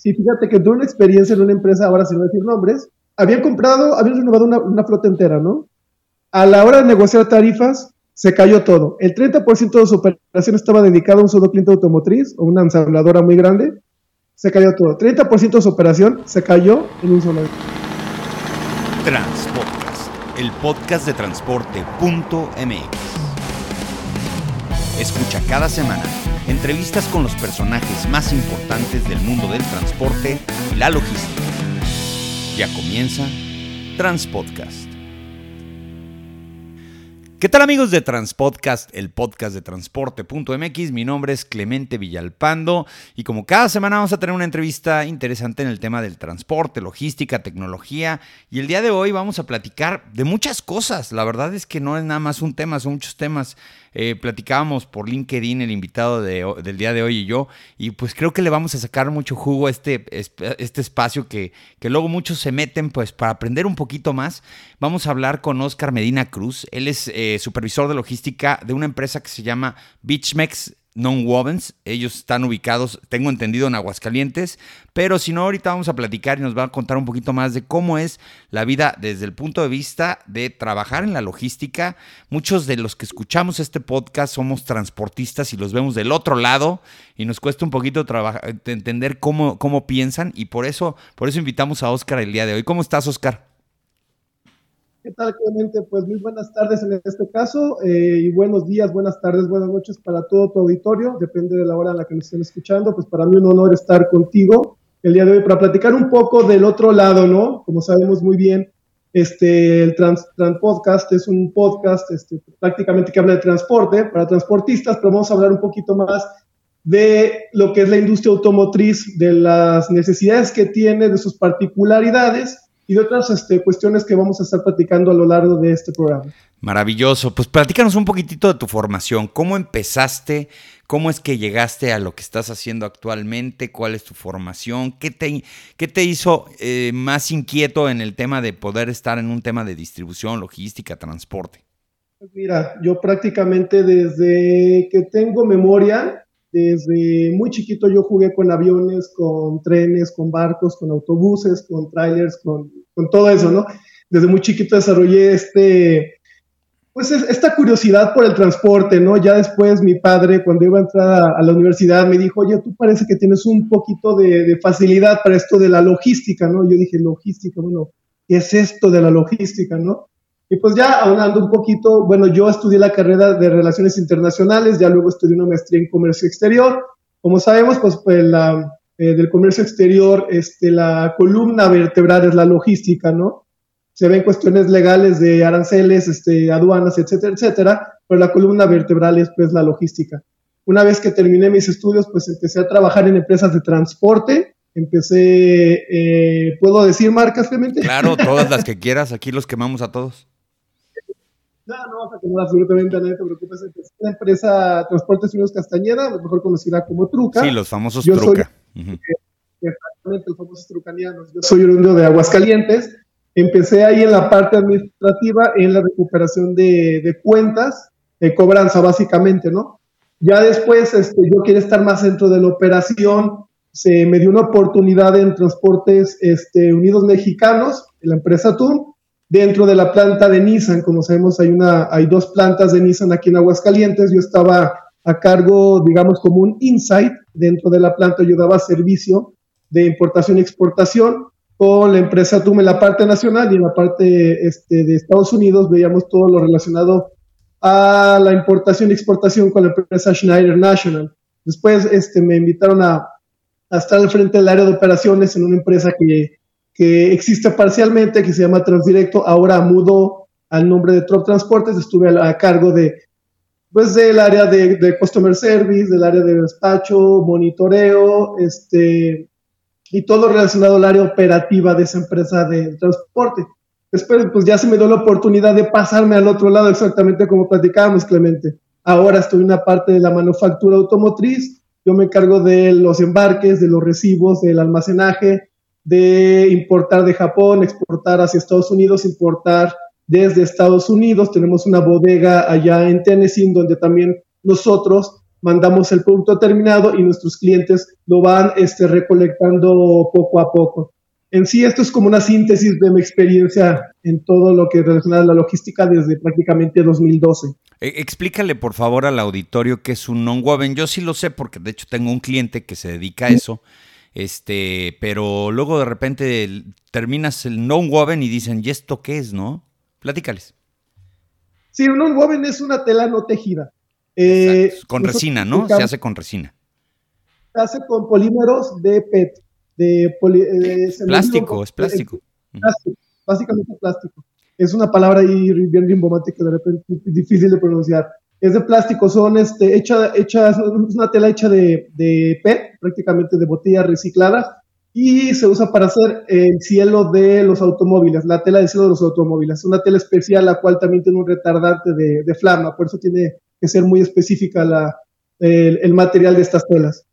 Sí, fíjate que tuve una experiencia en una empresa, ahora sin decir nombres, habían comprado, habían renovado una, una flota entera, ¿no? A la hora de negociar tarifas, se cayó todo. El 30% de su operación estaba dedicado a un solo cliente automotriz o una ensambladora muy grande. Se cayó todo. 30% de su operación se cayó en un solo. Transpodcast, el podcast de transporte.mx. Escucha cada semana entrevistas con los personajes más importantes del mundo del transporte y la logística. Ya comienza Transpodcast. ¿Qué tal amigos de Transpodcast, el podcast de transporte.mx? Mi nombre es Clemente Villalpando y como cada semana vamos a tener una entrevista interesante en el tema del transporte, logística, tecnología y el día de hoy vamos a platicar de muchas cosas. La verdad es que no es nada más un tema, son muchos temas. Eh, platicábamos por LinkedIn el invitado del día de hoy y yo, y pues creo que le vamos a sacar mucho jugo a este, este espacio que, que luego muchos se meten pues para aprender un poquito más. Vamos a hablar con Oscar Medina Cruz, él es eh, supervisor de logística de una empresa que se llama Beachmex Non-Wovens. Ellos están ubicados, tengo entendido, en Aguascalientes. Pero si no, ahorita vamos a platicar y nos va a contar un poquito más de cómo es la vida desde el punto de vista de trabajar en la logística. Muchos de los que escuchamos este podcast somos transportistas y los vemos del otro lado y nos cuesta un poquito entender cómo, cómo piensan y por eso, por eso invitamos a Oscar el día de hoy. ¿Cómo estás, Oscar? ¿Qué tal, Clemente? Pues muy buenas tardes en este caso eh, y buenos días, buenas tardes, buenas noches para todo tu auditorio, depende de la hora en la que nos estén escuchando, pues para mí un honor estar contigo el día de hoy para platicar un poco del otro lado, ¿no? Como sabemos muy bien, este, el Trans, Podcast es un podcast este, prácticamente que habla de transporte para transportistas, pero vamos a hablar un poquito más de lo que es la industria automotriz, de las necesidades que tiene, de sus particularidades y de otras este, cuestiones que vamos a estar platicando a lo largo de este programa. Maravilloso. Pues platícanos un poquitito de tu formación. ¿Cómo empezaste? ¿Cómo es que llegaste a lo que estás haciendo actualmente? ¿Cuál es tu formación? ¿Qué te, qué te hizo eh, más inquieto en el tema de poder estar en un tema de distribución, logística, transporte? Pues mira, yo prácticamente desde que tengo memoria, desde muy chiquito yo jugué con aviones, con trenes, con barcos, con autobuses, con trailers, con todo eso, ¿no? Desde muy chiquito desarrollé este, pues esta curiosidad por el transporte, ¿no? Ya después mi padre, cuando iba a entrar a, la universidad, me dijo, oye, tú parece que tienes un poquito de, facilidad para esto de la logística, ¿no? Yo dije, logística, bueno, ¿qué es esto de la logística, ¿no? Y pues ya hablando un poquito, bueno, yo estudié la carrera de Relaciones Internacionales, ya luego estudié una maestría en Comercio Exterior. Como sabemos, pues, pues eh, del comercio exterior, este, la columna vertebral es la logística, ¿no? Se ven cuestiones legales de aranceles, este, aduanas, etcétera, etcétera, pero la columna vertebral es pues la logística. Una vez que terminé mis estudios, pues empecé a trabajar en empresas de transporte, empecé, eh, ¿puedo decir marcas, Clemente? Claro, todas las que quieras, aquí los quemamos a todos. No, no vas a quemar absolutamente a nadie, te preocupes. Empecé la empresa Transportes Unidos Castañeda, mejor conocida como Truca. Sí, los famosos Truca. Exactamente, el famoso trucanianos. Yo soy oriundo de Aguascalientes. Empecé ahí en la parte administrativa, en la recuperación de, cuentas, de cobranza básicamente, ¿no? Ya después este, yo quería estar más dentro de la operación, se me dio una oportunidad en Transportes este, Unidos Mexicanos, en la empresa TUM, dentro de la planta de Nissan. Como sabemos, hay, una, hay dos plantas de Nissan aquí en Aguascalientes. Yo estaba a cargo, digamos, como un insight dentro de la planta, yo daba servicio de importación y exportación con la empresa TUM en la parte nacional y en la parte este, de Estados Unidos veíamos todo lo relacionado a la importación y exportación con la empresa Schneider National. Después este, me invitaron a, a estar al frente del área de operaciones en una empresa que, que existe parcialmente, que se llama Transdirecto, ahora mudó al nombre de Trop Transportes, estuve a cargo de pues del área de, customer service, del área de despacho, monitoreo, este, y todo relacionado al área operativa de esa empresa de transporte. Después, pues ya se me dio la oportunidad de pasarme al otro lado, exactamente como platicábamos, Clemente. Ahora estoy en una parte de la manufactura automotriz, yo me encargo de los embarques, de los recibos, del almacenaje, de importar de Japón, exportar hacia Estados Unidos, importar desde Estados Unidos. Tenemos una bodega allá en Tennessee donde también nosotros mandamos el producto terminado y nuestros clientes lo van este, recolectando poco a poco. En sí, esto es como una síntesis de mi experiencia en todo lo que relaciona a la logística desde prácticamente 2012. E, explícale, por favor, al auditorio qué es un non-woven. Yo sí lo sé porque, de hecho, tengo un cliente que se dedica a eso. Este, pero luego de repente terminas el non-woven y dicen, ¿y esto qué es, no? Platícales. Sí, un non-woven es una tela no tejida. Eh, con resina, ¿no? Se hace con resina. Se hace con polímeros de PET de, plástico, es plástico. Básicamente plástico. Es una palabra ahí bien rimbomática, de repente difícil de pronunciar. Es de plástico, son este, hecha, hecha, es una tela hecha de, de PET, prácticamente de botella reciclada, y se usa para hacer el cielo de los automóviles, la tela de cielo de los automóviles. Es una tela especial, la cual también tiene un retardante de, de flama, por eso tiene que ser muy específica la, el material de estas telas.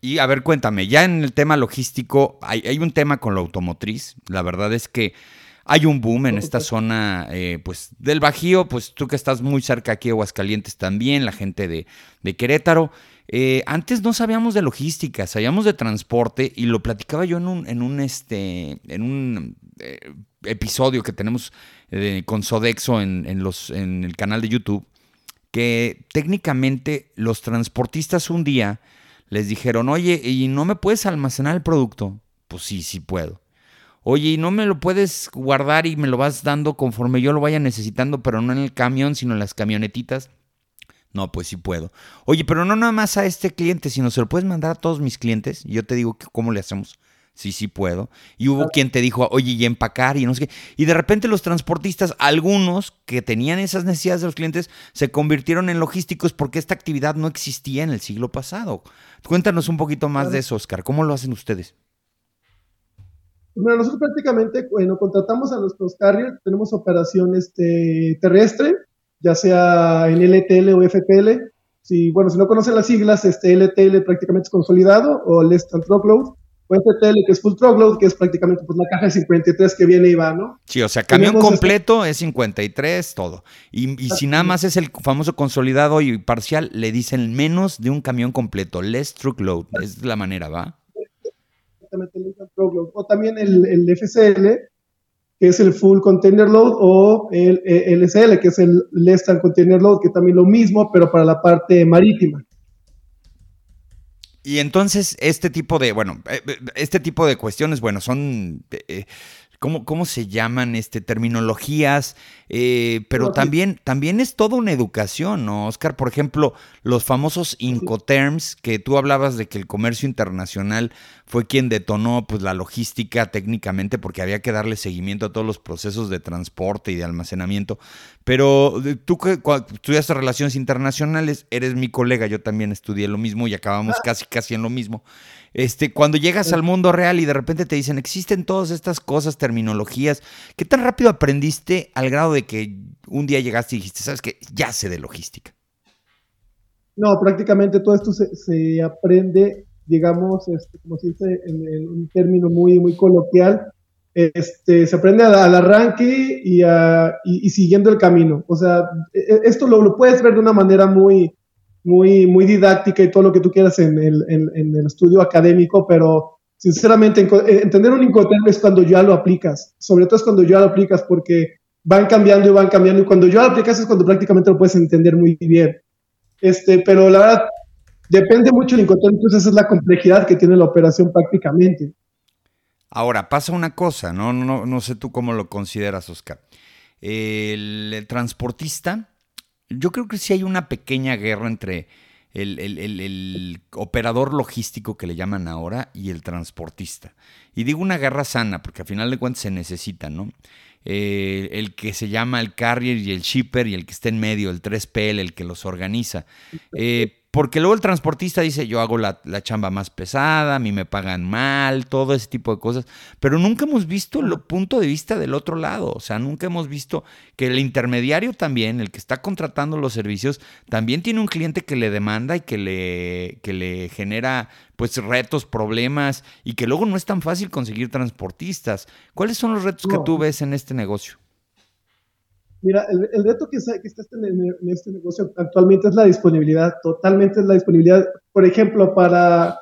Y a ver, cuéntame, ya en el tema logístico, hay, un tema con la automotriz. La verdad es que hay un boom en esta zona, eh, pues, del Bajío, pues tú que estás muy cerca aquí Aguascalientes también, la gente de, Querétaro. Eh, antes no sabíamos de logística, sabíamos de transporte y lo platicaba yo en un, en un, este, en un eh, episodio que tenemos con Sodexo en, en, los, en el canal de YouTube, que técnicamente los transportistas un día les dijeron, oye, ¿y no me puedes almacenar el producto? Pues sí, sí puedo. Oye, ¿y no me lo puedes guardar y me lo vas dando conforme yo lo vaya necesitando, pero no en el camión, sino en las camionetitas? No, pues sí puedo. Oye, pero no nada más a este cliente, sino se lo puedes mandar a todos mis clientes. Y yo te digo, ¿cómo le hacemos? Sí, sí puedo. Y hubo quien te dijo, oye, y empacar y no sé qué. Y de repente los transportistas, algunos que tenían esas necesidades de los clientes, se convirtieron en logísticos porque esta actividad no existía en el siglo pasado. Cuéntanos un poquito más de eso, Oscar. ¿Cómo lo hacen ustedes? Bueno, nosotros prácticamente, bueno, contratamos a nuestros carriers, tenemos operación este, terrestre, ya sea en LTL o FTL. Si, bueno, si no conocen las siglas, este LTL prácticamente es consolidado o Less Than Truckload o FTL, que es full truckload, que es prácticamente pues, la caja de 53 que viene y va, ¿no? Sí, o sea, camión completo es 53, todo. Y, y si nada más es el famoso consolidado y parcial, le dicen menos de un camión completo, less truckload, es la manera, ¿va? O también el, el FCL, que es el full container load, o el, el LSL, que es el less than container load, que también lo mismo, pero para la parte marítima. Y entonces este tipo de, bueno, eh, eh, este tipo de cuestiones, bueno, son, eh, ¿cómo, ¿cómo, se llaman? Este, terminologías eh, pero también, también es toda una educación, ¿no, Oscar? Por ejemplo, los famosos Incoterms, que tú hablabas de que el comercio internacional fue quien detonó pues, la logística técnicamente porque había que darle seguimiento a todos los procesos de transporte y de almacenamiento. Pero eh, tú que estudiaste relaciones internacionales, eres mi colega, yo también estudié lo mismo y acabamos ah. casi, casi en lo mismo. Este, cuando llegas al mundo real y de repente te dicen, existen todas estas cosas, terminologías, ¿qué tan rápido aprendiste al grado de que un día llegaste y dijiste, sabes que ya sé de logística? No, prácticamente todo esto se, aprende, digamos, este, como se dice en, un término muy, muy coloquial, este, se aprende al, arranque y, y, siguiendo el camino. O sea, e, e, esto lo, puedes ver de una manera muy, muy, muy didáctica y todo lo que tú quieras en el, en, el estudio académico, pero sinceramente eh, entender un incoterm es cuando ya lo aplicas, sobre todo es cuando ya lo aplicas porque van cambiando y van cambiando. Y cuando yo lo aplicas es cuando prácticamente lo puedes entender muy bien. Este, pero la verdad, depende mucho del encontrar, entonces esa es la complejidad que tiene la operación prácticamente. Ahora, pasa una cosa, no, no, no sé tú cómo lo consideras, Oscar. El, transportista, yo creo que sí hay una pequeña guerra entre el, el, operador logístico que le llaman ahora y el transportista. Y digo una guerra sana, porque al final de cuentas se necesitan, ¿no? Eh, el que se llama el carrier y el shipper y el que está en medio, el 3PL, el que los organiza. Eh, porque luego el transportista dice, yo hago la, chamba más pesada, a mí me pagan mal, todo ese tipo de cosas. Pero nunca hemos visto el punto de vista del otro lado. O sea, nunca hemos visto que el intermediario también, el que está contratando los servicios, también tiene un cliente que le demanda y que le, que le genera pues retos, problemas y que luego no es tan fácil conseguir transportistas. ¿Cuáles son los retos que tú ves en este negocio? Mira, el, reto que, está en, en, este negocio actualmente es la disponibilidad, totalmente es la disponibilidad. Por ejemplo, para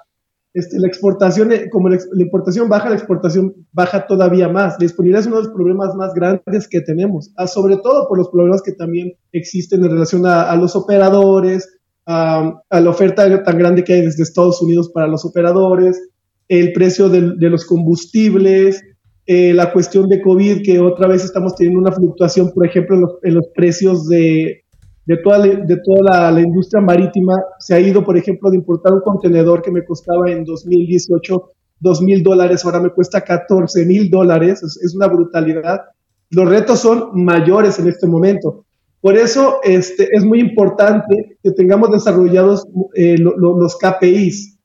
este, la exportación, eh, como la, importación baja, la exportación baja todavía más. La disponibilidad es uno de los problemas más grandes que tenemos, ah, sobre todo por los problemas que también existen en relación a, los operadores, a, la oferta tan grande que hay desde Estados Unidos para los operadores, el precio de, los combustibles, eh, la cuestión de COVID, que otra vez estamos teniendo una fluctuación, por ejemplo, en los precios de, de toda, la, de toda la, industria marítima se ha ido, por ejemplo, de importar un contenedor que me costaba en 2018 2 mil dólares, ahora me cuesta 14 mil dólares, es, una brutalidad. Los retos son mayores en este momento. Por eso este, es muy importante que tengamos desarrollados eh, los KPIs.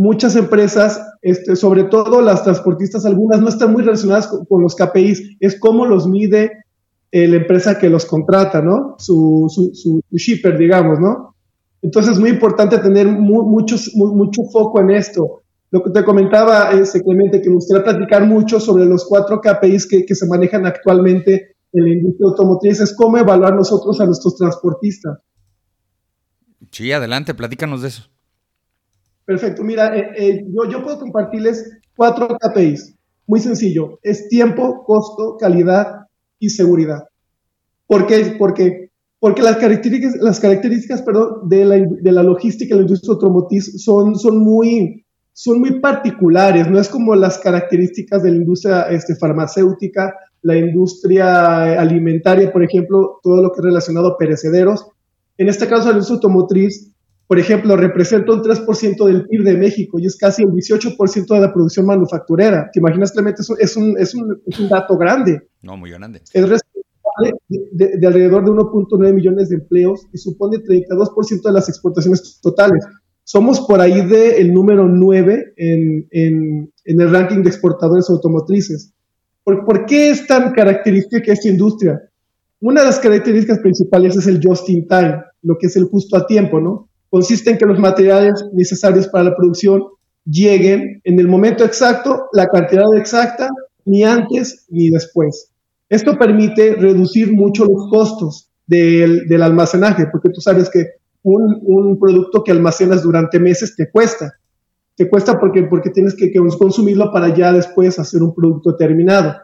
Muchas empresas, este, sobre todo las transportistas, algunas no están muy relacionadas con, los KPIs, es cómo los mide la empresa que los contrata, ¿no? Su, su, shipper, digamos, ¿no? Entonces es muy importante tener mucho, mucho foco en esto. Lo que te comentaba, eh, Clemente, que me gustaría platicar mucho sobre los cuatro KPIs que, que se manejan actualmente en la industria automotriz, es cómo evaluar nosotros a nuestros transportistas. Sí, adelante, platícanos de eso. Perfecto, mira, eh, yo, yo puedo compartirles cuatro KPIs. Muy sencillo, es tiempo, costo, calidad y seguridad. ¿Por qué? Porque, porque las características, las características perdón, de, la, de la logística y la industria automotriz son, son, muy, son muy particulares, no es como las características de la industria este, farmacéutica, la industria alimentaria, por ejemplo, todo lo que es relacionado a perecederos. En este caso, la industria automotriz, por ejemplo, representa un 3% del PIB de México y es casi el 18% de la producción manufacturera. ¿Te imaginas, Clemente? es un, es un, es un dato grande. No, muy grande. Es responsable de, alrededor de 1.9 millones de empleos y supone 32% de las exportaciones totales. Somos por ahí del número 9 en, en, en, el ranking de exportadores automotrices. ¿Por, ¿Por qué es tan característica esta industria? Una de las características principales es el just in time, lo que es el justo a tiempo, ¿no? Consiste en que los materiales necesarios para la producción lleguen en el momento exacto, la cantidad exacta ni antes ni después. Esto permite reducir mucho los costos del, del almacenaje, porque tú sabes que un, un, producto que almacenas durante meses te cuesta. Te cuesta porque, porque tienes que, consumirlo para ya después hacer un producto terminado.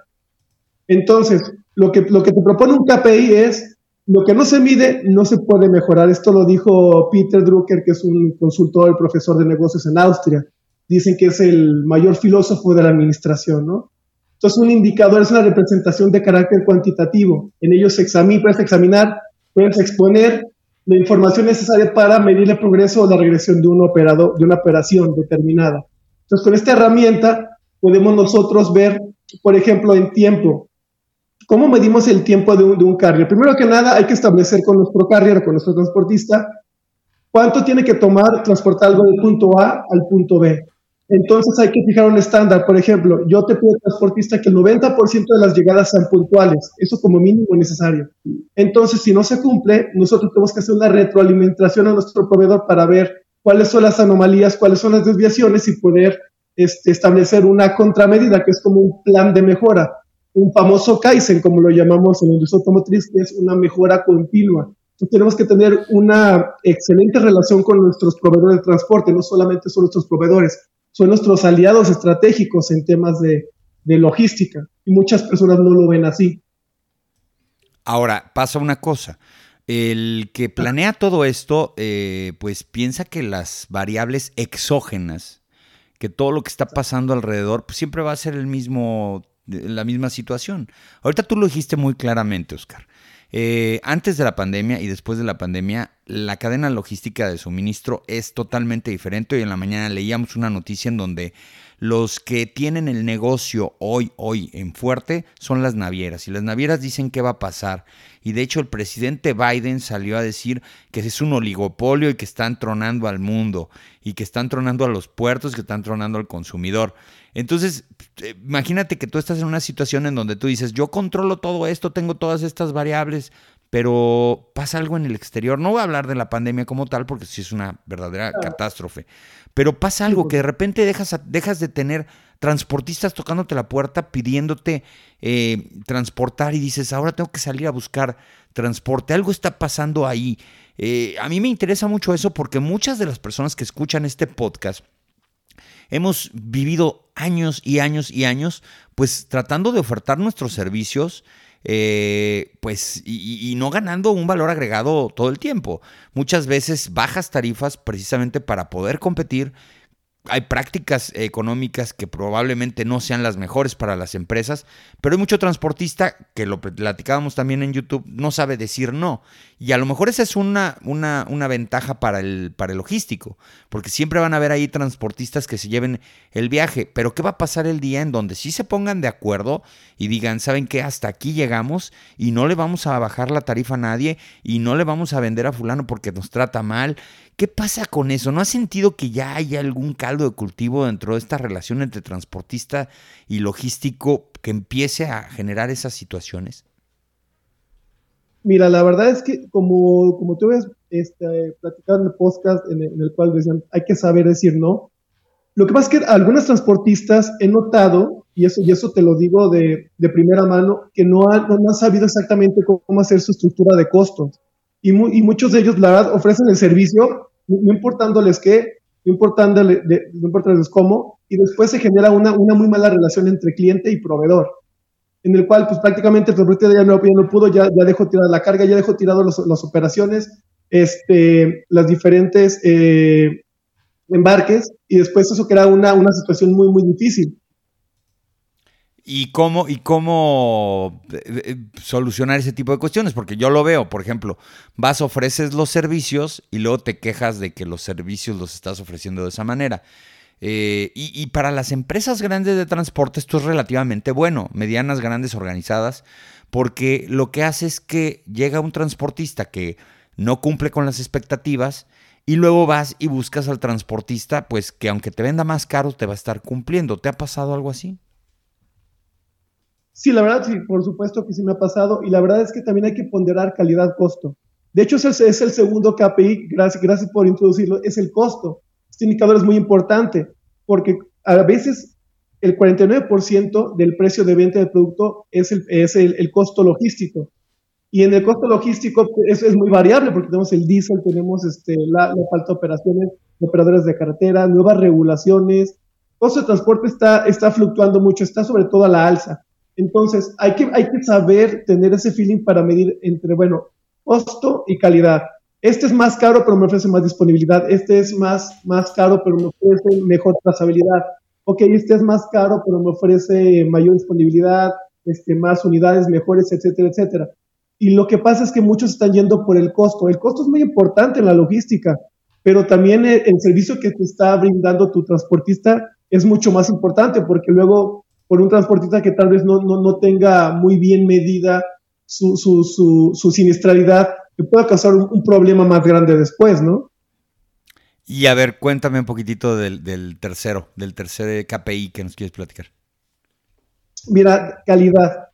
Entonces, lo que, lo que te propone un KPI es lo que no se mide no se puede mejorar. Esto lo dijo Peter Drucker, que es un consultor y profesor de negocios en Austria. Dicen que es el mayor filósofo de la administración, ¿no? Entonces, un indicador es una representación de carácter cuantitativo. En ellos se examina, puedes examinar, puedes exponer la información necesaria para medir el progreso o la regresión de un operador, de una operación determinada. Entonces, con esta herramienta podemos nosotros ver, por ejemplo, en tiempo, cómo medimos el tiempo de un, de un carrier. Primero que nada, hay que establecer con nuestro carrier, con nuestro transportista, cuánto tiene que tomar transportar algo del punto A al punto B. Entonces hay que fijar un estándar. Por ejemplo, yo te pido transportista que el 90% de las llegadas sean puntuales. Eso como mínimo necesario. Entonces, si no se cumple, nosotros tenemos que hacer una retroalimentación a nuestro proveedor para ver cuáles son las anomalías, cuáles son las desviaciones y poder este, establecer una contramedida, que es como un plan de mejora. Un famoso Kaizen, como lo llamamos en el industria automotriz, que es una mejora continua. Entonces tenemos que tener una excelente relación con nuestros proveedores de transporte, no solamente son nuestros proveedores, son nuestros aliados estratégicos en temas de, logística y muchas personas no lo ven así. Ahora, pasa una cosa. El que planea todo esto, eh, pues piensa que las variables exógenas, que todo lo que está pasando alrededor, pues siempre va a ser el mismo, la misma situación. Ahorita tú lo dijiste muy claramente, Oscar. Eh, antes de la pandemia y después de la pandemia, la cadena logística de suministro es totalmente diferente. Hoy en la mañana leíamos una noticia en donde los que tienen el negocio hoy, hoy en fuerte son las navieras. Y las navieras dicen qué va a pasar. Y de hecho el presidente Biden salió a decir que es un oligopolio y que están tronando al mundo. Y que están tronando a los puertos, que están tronando al consumidor. Entonces, eh, imagínate que tú estás en una situación en donde tú dices, yo controlo todo esto, tengo todas estas variables, pero pasa algo en el exterior. No voy a hablar de la pandemia como tal, porque sí es una verdadera catástrofe, pero pasa algo que de repente dejas, dejas de tener transportistas tocándote la puerta pidiéndote eh, transportar y dices, ahora tengo que salir a buscar transporte. Algo está pasando ahí. Eh, a mí me interesa mucho eso porque muchas de las personas que escuchan este podcast hemos vivido años y años y años pues tratando de ofertar nuestros servicios eh, pues, y, no ganando un valor agregado todo el tiempo. Muchas veces bajas tarifas precisamente para poder competir hay prácticas económicas que probablemente no sean las mejores para las empresas, pero hay mucho transportista que lo platicábamos también en YouTube, no sabe decir no. Y a lo mejor esa es una, una, una ventaja para el, para el logístico, porque siempre van a haber ahí transportistas que se lleven el viaje. Pero ¿qué va a pasar el día en donde sí se pongan de acuerdo y digan, ¿saben qué? Hasta aquí llegamos y no le vamos a bajar la tarifa a nadie y no le vamos a vender a fulano porque nos trata mal ¿Qué pasa con eso? ¿No has sentido que ya hay algún caldo de cultivo dentro de esta relación entre transportista y logístico que empiece a generar esas situaciones? Mira, la verdad es que como, como tú ves este, platicado en el podcast en el, cual decían hay que saber decir no, lo que pasa es que algunos transportistas he notado, y eso, y eso te lo digo de, de primera mano, que no han, no han sabido exactamente cómo hacer su estructura de costos y, muchos de ellos, la verdad, ofrecen el servicio, no importándoles qué, no importándoles, cómo, y después se genera una, una muy mala relación entre cliente y proveedor, en el cual pues prácticamente el proveedor ya no, ya no pudo, ya, ya dejó tirada la carga, ya dejó tirado las operaciones, este, las diferentes eh, embarques, y después eso crea una, una situación muy, muy difícil. ¿Y cómo, y cómo eh, eh, solucionar ese tipo de cuestiones? Porque yo lo veo, por ejemplo, vas, ofreces los servicios y luego te quejas de que los servicios los estás ofreciendo de esa manera. Eh, y, y, para las empresas grandes de transporte esto es relativamente bueno, medianas, grandes, organizadas, porque lo que hace es que llega un transportista que no cumple con las expectativas y luego vas y buscas al transportista, pues que aunque te venda más caro, te va a estar cumpliendo. ¿Te ha pasado algo así? Sí, la verdad, sí, por supuesto que sí me ha pasado. Y la verdad es que también hay que ponderar calidad-costo. De hecho, es el, es el segundo KPI, gracias, gracias por introducirlo, es el costo. Este indicador es muy importante porque a veces el 49% del precio de venta del producto es el, es el, costo logístico. Y en el costo logístico eso es muy variable porque tenemos el diésel, tenemos este, la, la falta de operaciones, operadores de carretera, nuevas regulaciones. El costo de transporte está, está fluctuando mucho, está sobre todo a la alza. Entonces, hay que, hay que saber tener ese feeling para medir entre, bueno, costo y calidad. Este es más caro, pero me ofrece más disponibilidad. Este es más, más caro, pero me ofrece mejor trazabilidad. Ok, este es más caro, pero me ofrece mayor disponibilidad, este, más unidades mejores, etcétera, etcétera. Y lo que pasa es que muchos están yendo por el costo. El costo es muy importante en la logística, pero también el, el servicio que te está brindando tu transportista es mucho más importante porque luego por un transportista que tal vez no, no, tenga muy bien medida su, su, su, su siniestralidad, que pueda causar un, problema más grande después, ¿no? Y a ver, cuéntame un poquitito del, del tercero, del tercer KPI que nos quieres platicar. Mira, calidad.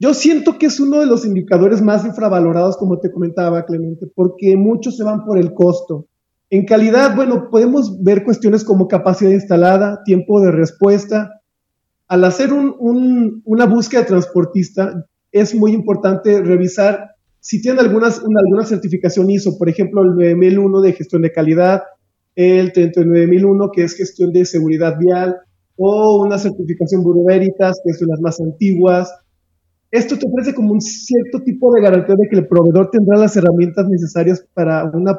Yo siento que es uno de los indicadores más infravalorados, como te comentaba, Clemente, porque muchos se van por el costo. En calidad, bueno, podemos ver cuestiones como capacidad instalada, tiempo de respuesta, al hacer una búsqueda transportista, es muy importante revisar si tiene alguna certificación ISO, por ejemplo, el 9001 de gestión de calidad, el 39001 que es gestión de seguridad vial, o una certificación Bureau que es de las más antiguas. Esto te ofrece como un cierto tipo de garantía de que el proveedor tendrá las herramientas necesarias para una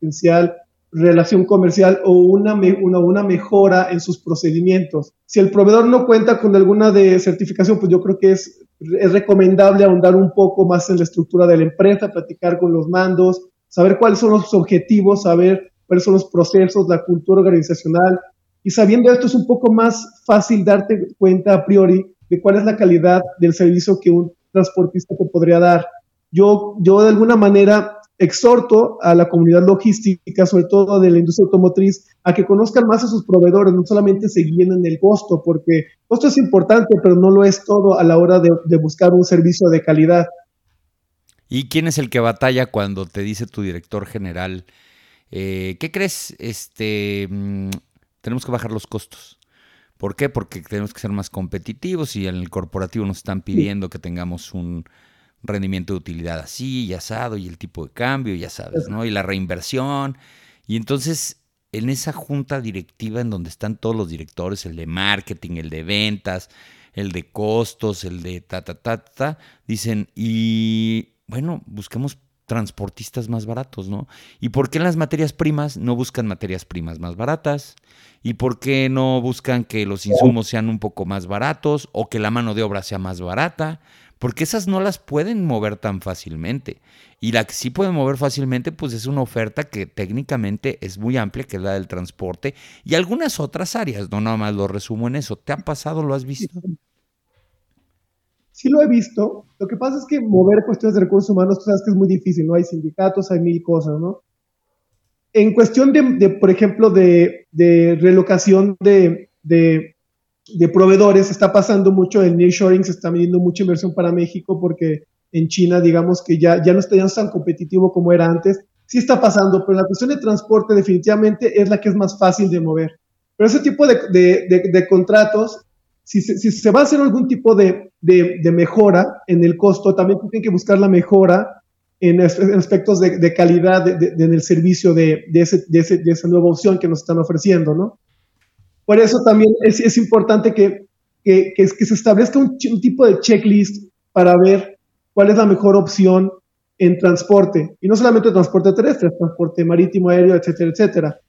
potencial relación comercial o una, una, una, mejora en sus procedimientos. Si el proveedor no cuenta con alguna de certificación, pues yo creo que es, es recomendable ahondar un poco más en la estructura de la empresa, platicar con los mandos, saber cuáles son los objetivos, saber cuáles son los procesos, la cultura organizacional. Y sabiendo esto es un poco más fácil darte cuenta a priori de cuál es la calidad del servicio que un transportista te podría dar. Yo, yo de alguna manera exhorto a la comunidad logística, sobre todo de la industria automotriz, a que conozcan más a sus proveedores, no solamente se guíen en el costo, porque el costo es importante, pero no lo es todo a la hora de, buscar un servicio de calidad. ¿Y quién es el que batalla cuando te dice tu director general, eh, ¿qué crees? Este, mm, tenemos que bajar los costos. ¿Por qué? Porque tenemos que ser más competitivos y en el corporativo nos están pidiendo que tengamos un rendimiento de utilidad así y asado y el tipo de cambio, ya sabes, ¿no? Y la reinversión. Y entonces, en esa junta directiva en donde están todos los directores, el de marketing, el de ventas, el de costos, el de ta, ta, ta, ta, dicen, y bueno, busquemos transportistas más baratos, ¿no? ¿Y por qué en las materias primas no buscan materias primas más baratas? ¿Y por qué no buscan que los insumos sean un poco más baratos o que la mano de obra sea más barata? Porque esas no las pueden mover tan fácilmente. Y la que sí pueden mover fácilmente, pues es una oferta que técnicamente es muy amplia, que es la del transporte y algunas otras áreas. No nada más lo resumo en eso. ¿Te ha pasado? ¿Lo has visto? Sí lo he visto. Lo que pasa es que mover cuestiones de recursos humanos, tú sabes que es muy difícil, ¿no? Hay sindicatos, hay mil cosas, ¿no? En cuestión de, por ejemplo, de, relocación de, de, proveedores, está pasando mucho el nearshoring, se está midiendo mucha inversión para México porque en China, digamos que ya, ya no está tan competitivo como era antes. Sí está pasando, pero la cuestión de transporte definitivamente es la que es más fácil de mover. Pero ese tipo de, contratos si se, va a hacer algún tipo de, mejora en el costo, también tienen que buscar la mejora en, aspectos de, calidad en el servicio de, esa nueva opción que nos están ofreciendo, ¿no? Por eso también es, importante que, que, se establezca un, tipo de checklist para ver cuál es la mejor opción en transporte, y no solamente transporte terrestre, transporte marítimo, aéreo, etcétera, etcétera.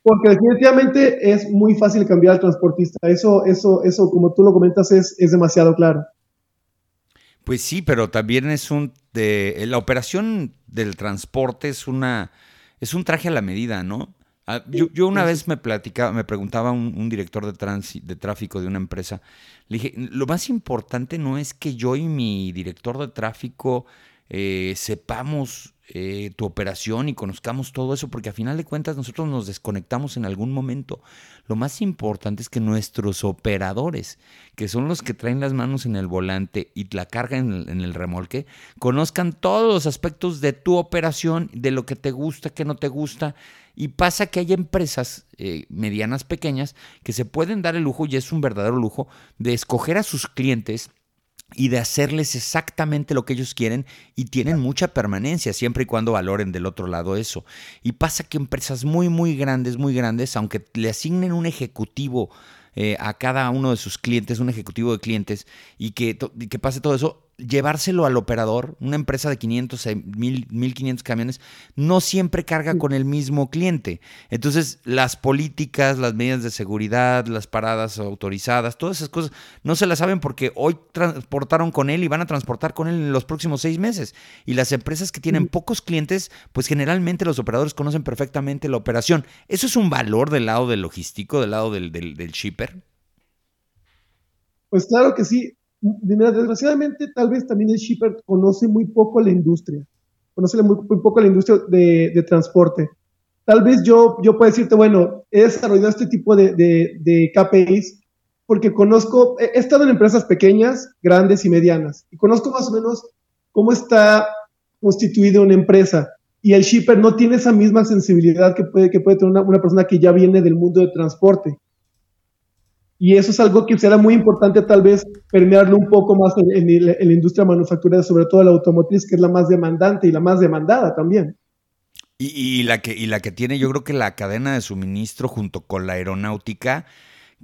Porque definitivamente es muy fácil cambiar al transportista. Eso, eso, eso, como tú lo comentas, es, es demasiado claro. Pues sí, pero también es un de, la operación del transporte es una es un traje a la medida, ¿no? Ah, yo, una vez me platicaba, me preguntaba un, un director de, de tráfico de una empresa, le dije, lo más importante no es que yo y mi director de tráfico eh, sepamos eh, tu operación y conozcamos todo eso, porque a final de cuentas nosotros nos desconectamos en algún momento. Lo más importante es que nuestros operadores, que son los que traen las manos en el volante y la carga en el, remolque, conozcan todos los aspectos de tu operación, de lo que te gusta, que no te gusta. Y pasa que hay empresas eh, medianas, pequeñas, que se pueden dar el lujo, y es un verdadero lujo, de escoger a sus clientes y de hacerles exactamente lo que ellos quieren y tienen mucha permanencia siempre y cuando valoren del otro lado eso. Y pasa que empresas muy, muy grandes, muy grandes, aunque le asignen un ejecutivo eh, a cada uno de sus clientes, un ejecutivo de clientes, y que, que pase todo eso, llevárselo al operador, una empresa de 500, 1500 camiones, no siempre carga con el mismo cliente. Entonces, las políticas, las medidas de seguridad, las paradas autorizadas, todas esas cosas, no se las saben porque hoy transportaron con él y van a transportar con él en los próximos seis meses. Y las empresas que tienen pocos clientes, pues generalmente los operadores conocen perfectamente la operación. ¿Eso es un valor del lado del logístico, del lado del, del, del shipper? Pues claro que sí desgraciadamente, tal vez también el shipper conoce muy poco la industria, conoce muy, poco la industria de, transporte. Tal vez yo, yo puedo decirte, bueno, he desarrollado este tipo de, de, KPIs porque conozco, he estado en empresas pequeñas, grandes y medianas, y conozco más o menos cómo está constituida una empresa. Y el shipper no tiene esa misma sensibilidad que puede, que puede tener una, una persona que ya viene del mundo de transporte. Y eso es algo que será muy importante tal vez permearlo un poco más en, la industria manufacturera, sobre todo la automotriz, que es la más demandante y la más demandada también. Y, la que, y la que tiene, yo creo que la cadena de suministro junto con la aeronáutica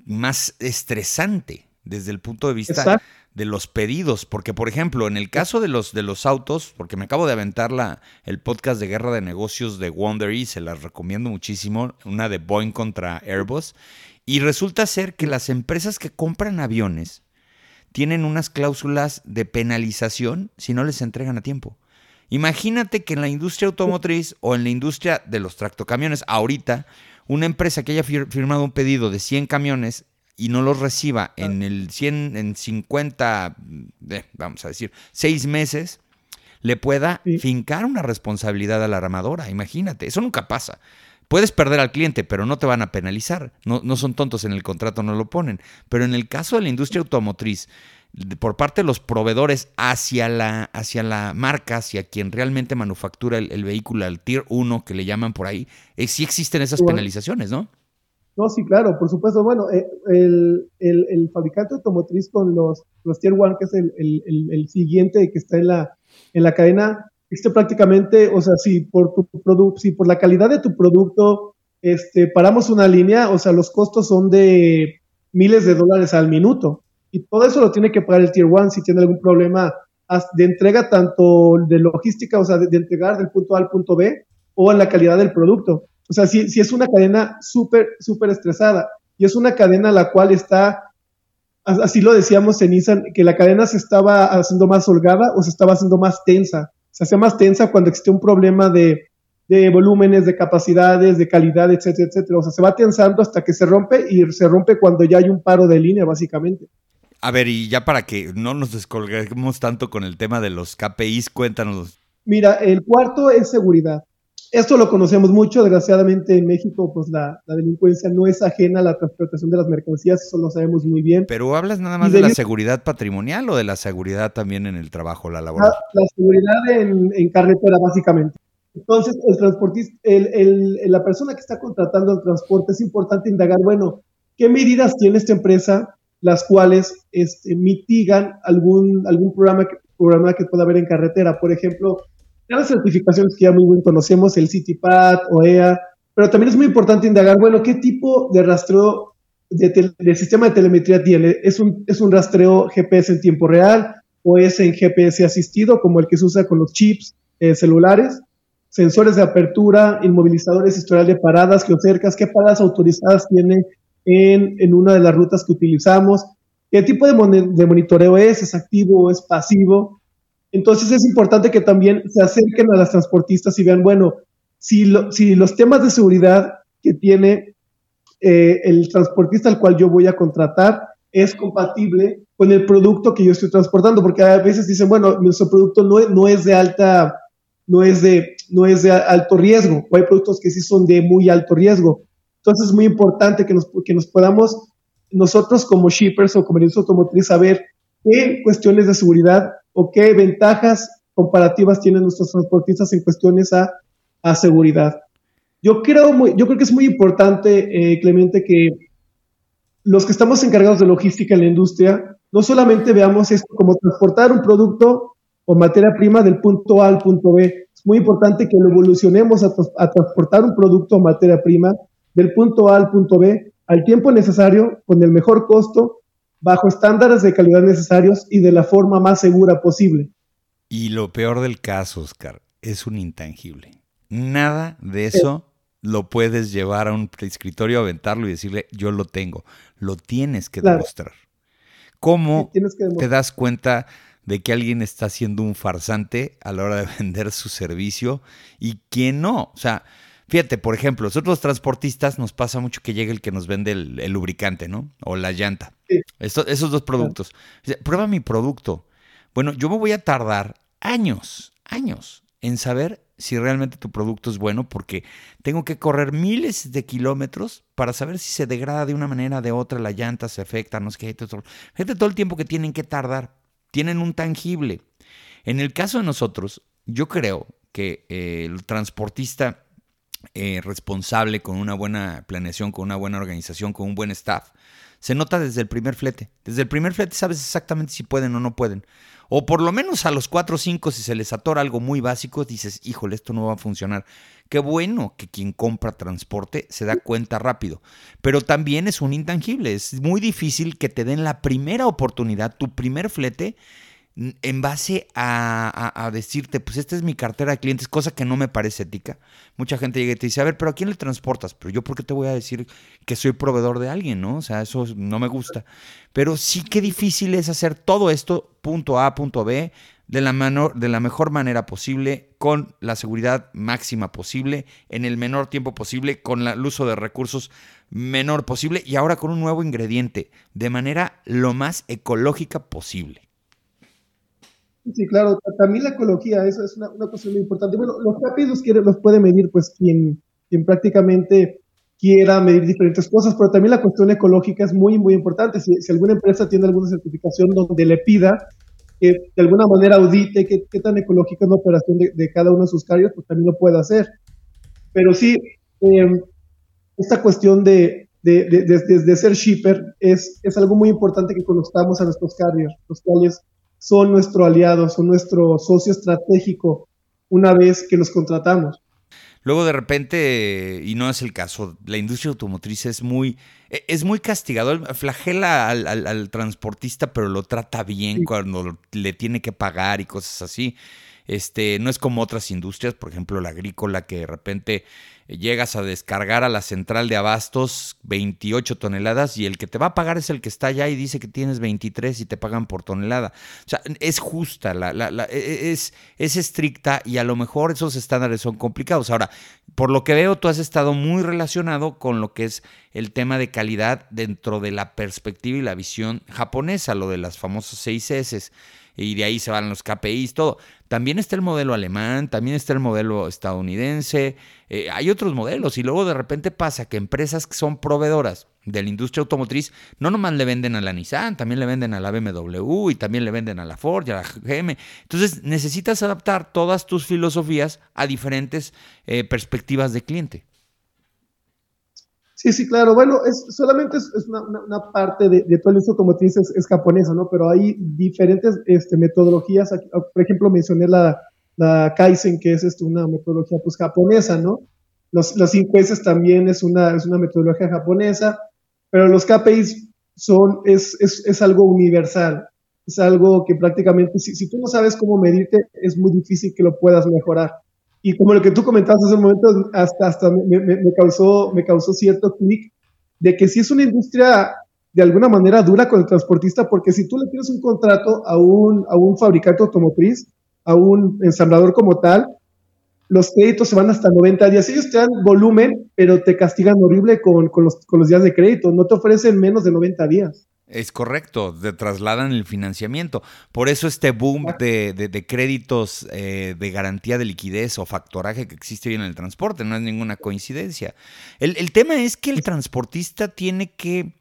más estresante desde el punto de vista de los pedidos. Porque, por ejemplo, en el caso de los, de los autos, porque me acabo de aventar la, el podcast de guerra de negocios de Wondery, se las recomiendo muchísimo, una de Boeing contra Airbus. Y resulta ser que las empresas que compran aviones tienen unas cláusulas de penalización si no les entregan a tiempo. Imagínate que en la industria automotriz o en la industria de los tractocamiones, ahorita, una empresa que haya firmado un pedido de 100 camiones y no los reciba en el 100, en 50, eh, vamos a decir, 6 meses, le pueda fincar una responsabilidad a la armadora. Imagínate, eso nunca pasa. Puedes perder al cliente, pero no te van a penalizar. No, no son tontos en el contrato, no lo ponen. Pero en el caso de la industria automotriz, por parte de los proveedores hacia la, hacia la marca, hacia quien realmente manufactura el, vehículo, al Tier 1 que le llaman por ahí, eh, sí existen esas penalizaciones, ¿no? No, sí, claro, por supuesto. Bueno, eh, el, el, fabricante automotriz con los, los Tier 1, que es el, siguiente que está en la, en la cadena, prácticamente, o sea, si por tu producto, si por la calidad de tu producto este, paramos una línea, o sea, los costos son de miles de dólares al minuto. Y todo eso lo tiene que pagar el Tier 1 si tiene algún problema de entrega tanto de logística, o sea, de, entregar del punto A al punto B, o en la calidad del producto. O sea, si, si es una cadena súper, súper estresada y es una cadena la cual está, así lo decíamos en Nissan, que la cadena se estaba haciendo más holgada o se estaba haciendo más tensa. Se hacía más tensa cuando existe un problema de, de volúmenes, de capacidades, de calidad, etcétera, etcétera. O sea, se va tensando hasta que se rompe y se rompe cuando ya hay un paro de línea, básicamente. A ver, y ya para que no nos descolguemos tanto con el tema de los KPIs, cuéntanos. Mira, el cuarto es seguridad. Esto lo conocemos mucho, desgraciadamente en México, pues la, delincuencia no es ajena a la transportación de las mercancías, eso lo sabemos muy bien. Pero hablas nada más de, la seguridad patrimonial o de la seguridad también en el trabajo, la laboral. La, seguridad en, en carretera, básicamente. Entonces, el transportista, el, la persona que está contratando el transporte, es importante indagar, bueno, ¿qué medidas tiene esta empresa las cuales este, mitigan algún, algún programa, que, programa que pueda haber en carretera? Por ejemplo, las certificaciones que ya muy bien conocemos, el CityPad, OEA, pero también es muy importante indagar, bueno, ¿qué tipo de rastreo de, sistema de telemetría tiene? ¿Es un, ¿Es un rastreo GPS en tiempo real o es en GPS asistido, como el que se usa con los chips eh, celulares? sensores de apertura, inmovilizadores, historial de paradas, geocercas, qué paradas autorizadas tienen en, en una de las rutas que utilizamos, qué tipo de, de, monitoreo es, es activo o es pasivo. Entonces es importante que también se acerquen a las transportistas y vean, bueno, si, si los temas de seguridad que tiene eh, el transportista al cual yo voy a contratar es compatible con el producto que yo estoy transportando, porque a veces dicen, bueno, nuestro producto no, no es de alta no es de, no es de alto riesgo, o hay productos que sí son de muy alto riesgo. Entonces es muy importante que nos, que nos podamos nosotros como shippers o como industria automotriz saber qué cuestiones de seguridad o qué ventajas comparativas tienen nuestros transportistas en cuestiones a, a seguridad. Yo creo, yo creo que es muy importante, eh, Clemente, que los que estamos encargados de logística en la industria, no solamente veamos esto como transportar un producto o materia prima del punto A al punto B. Es muy importante que lo evolucionemos a, transportar un producto o materia prima del punto A al punto B al tiempo necesario, con el mejor costo, bajo estándares de calidad necesarios y de la forma más segura posible. Y lo peor del caso, Oscar, es un intangible. Nada de eso lo puedes llevar a un escritorio, aventarlo y decirle, yo lo tengo. Lo tienes que demostrar. ¿Cómo te das cuenta de que alguien está siendo un farsante a la hora de vender su servicio y quién no. O sea, fíjate, por ejemplo, nosotros los transportistas nos pasa mucho que llegue el que nos vende el, lubricante, ¿no? O la llanta. esos dos productos. Prueba mi producto. Bueno, yo me voy a tardar años, años en saber si realmente tu producto es bueno porque tengo que correr miles de kilómetros para saber si se degrada de una manera o de otra, la llanta se afecta, no sé qué. Fíjate todo el tiempo que tienen que tardar tienen un tangible. En el caso de nosotros, yo creo que eh, el transportista eh, responsable con una buena planeación, con una buena organización, con un buen staff, se nota desde el primer flete. Desde el primer flete sabes exactamente si pueden o no pueden. O por lo menos a los cuatro o cinco, si se les atora algo muy básico, dices, híjole, esto no va a funcionar. Qué bueno que quien compra transporte se da cuenta rápido. Pero también es un intangible. Es muy difícil que te den la primera oportunidad, tu primer flete, en base a, decirte, pues esta es mi cartera de clientes, cosa que no me parece ética. Mucha gente llega y te dice, a ver, pero ¿a quién le transportas? Pero yo, ¿por qué te voy a decir que soy proveedor de alguien, no? O sea, eso no me gusta. Pero sí que difícil es hacer todo esto, punto A, punto B, de la, de la mejor manera posible, con la seguridad máxima posible, en el menor tiempo posible, con el uso de recursos menor posible y ahora con un nuevo ingrediente, de manera lo más ecológica posible. Sí, claro, también la ecología, eso es una, una cosa muy importante. Bueno, los rápidos los, los puede medir pues quien, quien prácticamente quiera medir diferentes cosas, pero también la cuestión ecológica es muy, muy importante. Si, alguna empresa tiene alguna certificación donde le pida que de alguna manera audite qué, qué tan ecológica es la operación de, cada uno de sus carriers, pues también lo puede hacer. Pero sí, em, esta cuestión de, de, de, ser shipper es, es algo muy importante que conozcamos a nuestros carriers, los cuales son nuestro aliado, son nuestro socio estratégico una vez que los contratamos. Luego de repente, y no es el caso, la industria automotriz es muy, e, es muy castigador, flagela al, transportista, pero lo trata bien cuando le tiene que pagar y cosas así. Este, no es como otras industrias, por ejemplo la agrícola, que de repente llegas a descargar a la central de abastos 28 toneladas y el que te va a pagar es el que está allá y dice que tienes 23 y te pagan por tonelada. O sea, es justa, la, la, e, e, es, es estricta y a lo mejor esos estándares son complicados. Ahora, por lo que veo, tú has estado muy relacionado con lo que es el tema de calidad dentro de la perspectiva y la visión japonesa, lo de las famosas 6 S y de ahí se van los KPIs, todo. También está el modelo alemán, también está el modelo estadounidense, eh, hay otros modelos y luego de repente pasa que empresas que son proveedoras de la industria automotriz no nomás le venden a la Nissan, también le venden a la BMW y también le venden a la Ford y a la GM. Entonces necesitas adaptar todas tus filosofías a diferentes eh, perspectivas de cliente. Sí, sí, claro. Bueno, es, solamente es, una, parte de, de todo el automotriz es, japonesa, ¿no? Pero hay diferentes este, metodologías. por ejemplo, mencioné la, la Kaizen, que es este, una metodología pues, japonesa, ¿no? Los, los 5 S también es una, es una metodología japonesa, pero los KPIs son, es, es, es algo universal. Es algo que prácticamente, si, si tú no sabes cómo medirte, es muy difícil que lo puedas mejorar. Y como lo que tú comentaste hace un momento, hasta, hasta me, me, causó, me causó cierto clic de que si es una industria de alguna manera dura con el transportista, porque si tú le tienes un contrato a un, a un fabricante automotriz, a un ensamblador como tal, los créditos se van hasta 90 días. Ellos te dan volumen, pero te castigan horrible con, con, los, con los días de crédito. No te ofrecen menos de 90 días. Es correcto, te trasladan el financiamiento. Por eso este boom de, créditos eh, de garantía de liquidez o factoraje que existe hoy en el transporte, no es ninguna coincidencia. El, tema es que el transportista tiene que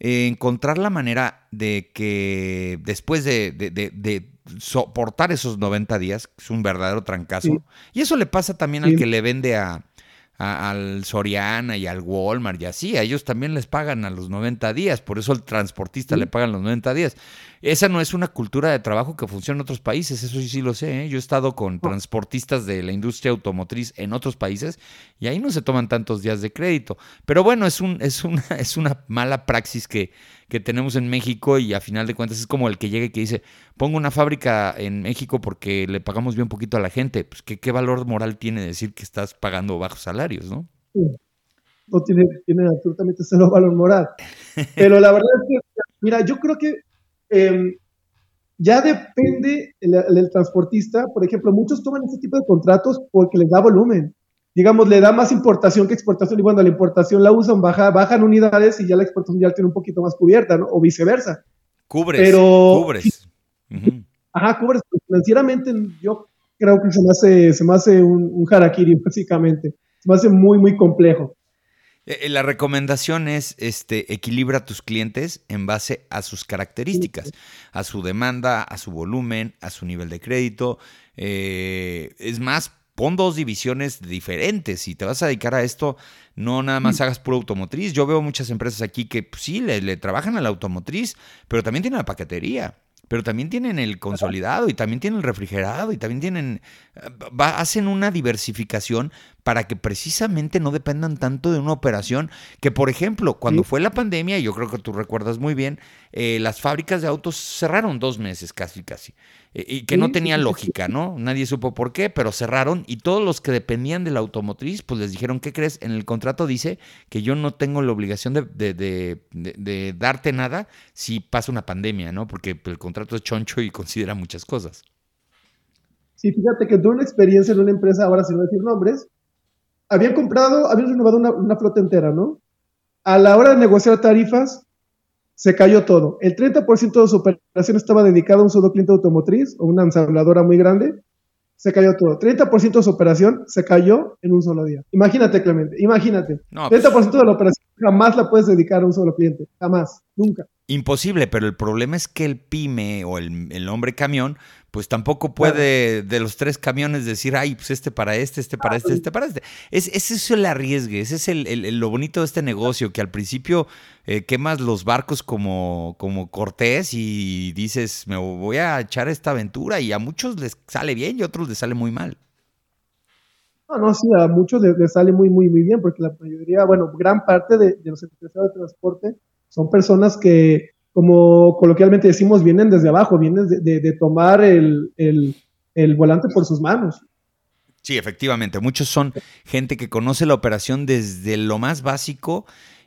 eh, encontrar la manera de que después de, soportar esos 90 días, que es un verdadero trancazo, y eso le pasa también al que le vende a, al Soriana y al Walmart y así, a ellos también les pagan a los 90 días, por eso al transportista le pagan los 90 días. Esa no es una cultura de trabajo que funciona en otros países, eso sí, sí lo sé. ¿eh? Yo he estado con transportistas de la industria automotriz en otros países y ahí no se toman tantos días de crédito. Pero bueno, es, un, es, una, es una mala praxis que, que tenemos en México y a final de cuentas es como el que llega y que dice, pongo una fábrica en México porque le pagamos bien poquito a la gente. Pues ¿qué, qué valor moral tiene decir que estás pagando bajos salarios, ¿no? No tiene, tiene absolutamente cero valor moral. Pero la verdad es que, mira, yo creo que Em, ya depende el, transportista, por ejemplo, muchos toman este tipo de contratos porque les da volumen. Digamos, le da más importación que exportación y cuando la importación la usan, baja, bajan unidades y ya la exportación ya tiene un poquito más cubierta, ¿no? O viceversa. Cubres, Pero, cubres. Ajá, cubres. Financieramente yo creo que se me hace, se me hace un, un harakiri, básicamente. Se me hace muy, muy complejo. Eh, eh, la recomendación es este, equilibra a tus clientes en base a sus características, a su demanda, a su volumen, a su nivel de crédito. Eh, es más, pon dos divisiones diferentes. Si te vas a dedicar a esto, no nada más hagas puro automotriz. Yo veo muchas empresas aquí que pues, sí, le, le trabajan a la automotriz, pero también tienen la paquetería pero también tienen el consolidado y también tienen el refrigerado y también tienen, hacen una diversificación para que precisamente no dependan tanto de una operación que, por ejemplo, cuando fue la pandemia, yo creo que tú recuerdas muy bien, eh, las fábricas de autos cerraron dos meses casi, casi. Eh, y que no tenía lógica, ¿no? Nadie supo por qué, pero cerraron y todos los que dependían de la automotriz, pues les dijeron, ¿qué crees? En el contrato dice que yo no tengo la obligación de, darte nada si pasa una pandemia, ¿no? Porque el contrato es choncho y considera muchas cosas. Sí, fíjate que tuve una experiencia en una empresa, ahora sin decir nombres, habían comprado, habían renovado una, una flota entera, ¿no? A la hora de negociar tarifas, se cayó todo. El 30% de su operación estaba dedicado a un solo cliente automotriz o una ensambladora muy grande. se cayó todo. 30% de su operación se cayó en un solo día. Imagínate, Clemente, imagínate. 30% pues de la operación jamás la puedes dedicar a un solo cliente. Jamás, nunca. Imposible, pero el problema es que el pyme o el, hombre camión, pues tampoco puede de los tres camiones decir, ay, pues este para este, este para este, este para este. Es, ese es el arriesgue, ese es el, lo bonito de este negocio, que al principio eh, quemas los barcos como, como Cortés y dices, me voy a echar esta aventura y a muchos les sale bien y a otros les sale muy mal. No, no, sí, a muchos les, sale muy, muy, muy bien, porque la mayoría, bueno, gran parte de, de los empresarios de transporte son personas que, como coloquialmente decimos, vienen desde abajo, vienen de, tomar el, volante por sus manos. Sí, efectivamente. Muchos son gente que conoce la operación desde lo más básico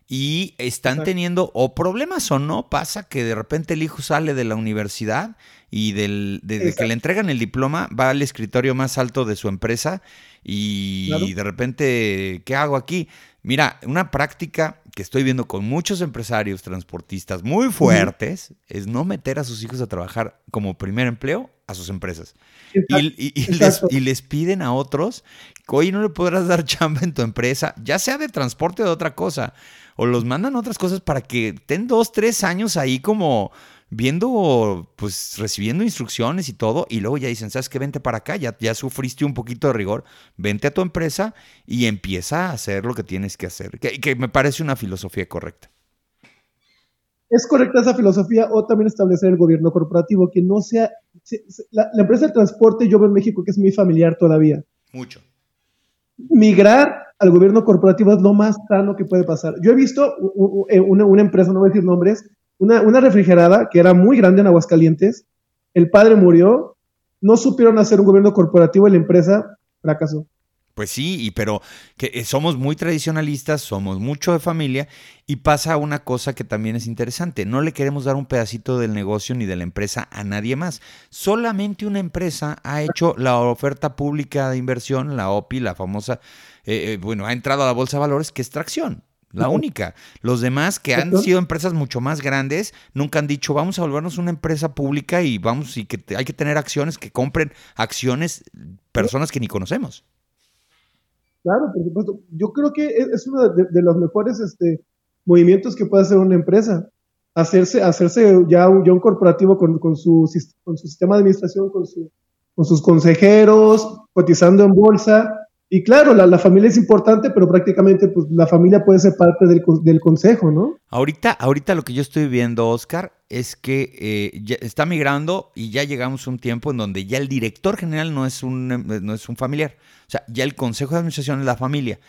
y están teniendo o problemas o no. Pasa que de repente el hijo sale de la universidad y del, desde que le entregan el diploma va al escritorio más alto de su empresa y de repente, ¿qué hago aquí? Mira, una práctica que estoy viendo con muchos empresarios transportistas muy fuertes es no meter a sus hijos a trabajar como primer empleo a sus empresas. Y, les, piden a otros que hoy no le podrás dar chamba en tu empresa, ya sea de transporte o de otra cosa. O los mandan a otras cosas para que estén dos, tres años ahí como viendo, pues recibiendo instrucciones y todo, y luego ya dicen, ¿sabes qué? Vente para acá, ya, ya sufriste un poquito de rigor, vente a tu empresa y empieza a hacer lo que tienes que hacer, que, que me parece una filosofía correcta. Es correcta esa filosofía o también establecer el gobierno corporativo, que no sea, la, empresa de transporte yo veo en México que es muy familiar todavía. Mucho. Migrar al gobierno corporativo es lo más sano que puede pasar. Yo he visto una, una empresa, no voy a decir nombres, una, refrigerada que era muy grande en Aguascalientes, el padre murió, no supieron hacer un gobierno corporativo y la empresa fracasó. Pues sí, y pero que eh, somos muy tradicionalistas, somos mucho de familia y pasa una cosa que también es interesante, no le queremos dar un pedacito del negocio ni de la empresa a nadie más. Solamente una empresa ha hecho la oferta pública de inversión, la OPI, la famosa, eh, eh, bueno, ha entrado a la Bolsa de Valores, que es tracción la única. Los demás que han sido empresas mucho más grandes nunca han dicho vamos a volvernos una empresa pública y vamos y que hay que tener acciones que compren acciones personas que ni conocemos. Claro, por supuesto. Yo creo que es uno de, los mejores este, movimientos que puede hacer una empresa. Hacerse, hacerse ya, un, ya un corporativo con, con, su, con su sistema de administración, con, su, con sus consejeros, cotizando en bolsa y claro, la, familia es importante, pero prácticamente pues, la familia puede ser parte del, consejo, ¿no? Ahorita, ahorita lo que yo estoy viendo, Oscar, es que eh, está migrando y ya llegamos a un tiempo en donde ya el director general no es un, no es un familiar. O sea, ya el consejo de administración es la familia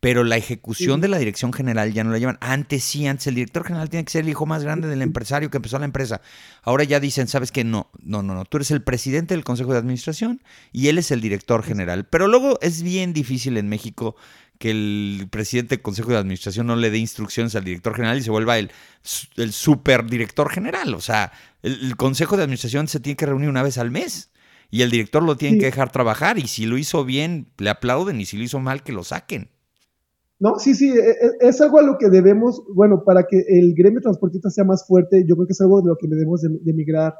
pero la ejecución de la dirección general ya no la llevan. Antes sí, antes el director general tiene que ser el hijo más grande del empresario que empezó la empresa. Ahora ya dicen, ¿sabes qué? No, no, no, no, tú eres el presidente del Consejo de Administración y él es el director general. Pero luego es bien difícil en México que el presidente del Consejo de Administración no le dé instrucciones al director general y se vuelva el, el superdirector general. O sea, el, Consejo de Administración se tiene que reunir una vez al mes y el director lo tiene que dejar trabajar y si lo hizo bien, le aplauden y si lo hizo mal, que lo saquen. No, sí, sí, e, e, es, algo a lo que debemos, bueno, para que el gremio transportista sea más fuerte, yo creo que es algo de lo que debemos de, migrar.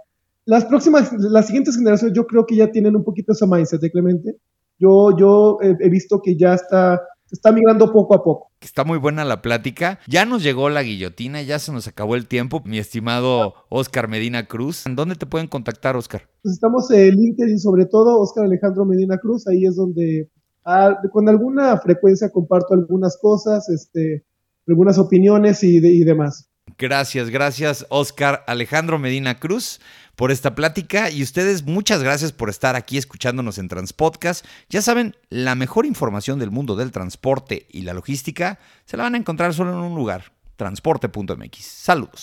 Las próximas, las siguientes generaciones yo creo que ya tienen un poquito ese mindset de Clemente. Yo, yo he, visto que ya está, está migrando poco a poco. Está muy buena la plática. Ya nos llegó la guillotina, ya se nos acabó el tiempo, mi estimado Oscar Medina Cruz. ¿En dónde te pueden contactar, Oscar? Pues estamos en LinkedIn, sobre todo, Oscar Alejandro Medina Cruz. Ahí es donde Ah, con alguna frecuencia comparto algunas cosas, este, algunas opiniones y, y demás. Gracias, gracias Oscar Alejandro Medina Cruz por esta plática y ustedes muchas gracias por estar aquí escuchándonos en Transpodcast. Ya saben, la mejor información del mundo del transporte y la logística se la van a encontrar solo en un lugar, transporte.mx. Saludos.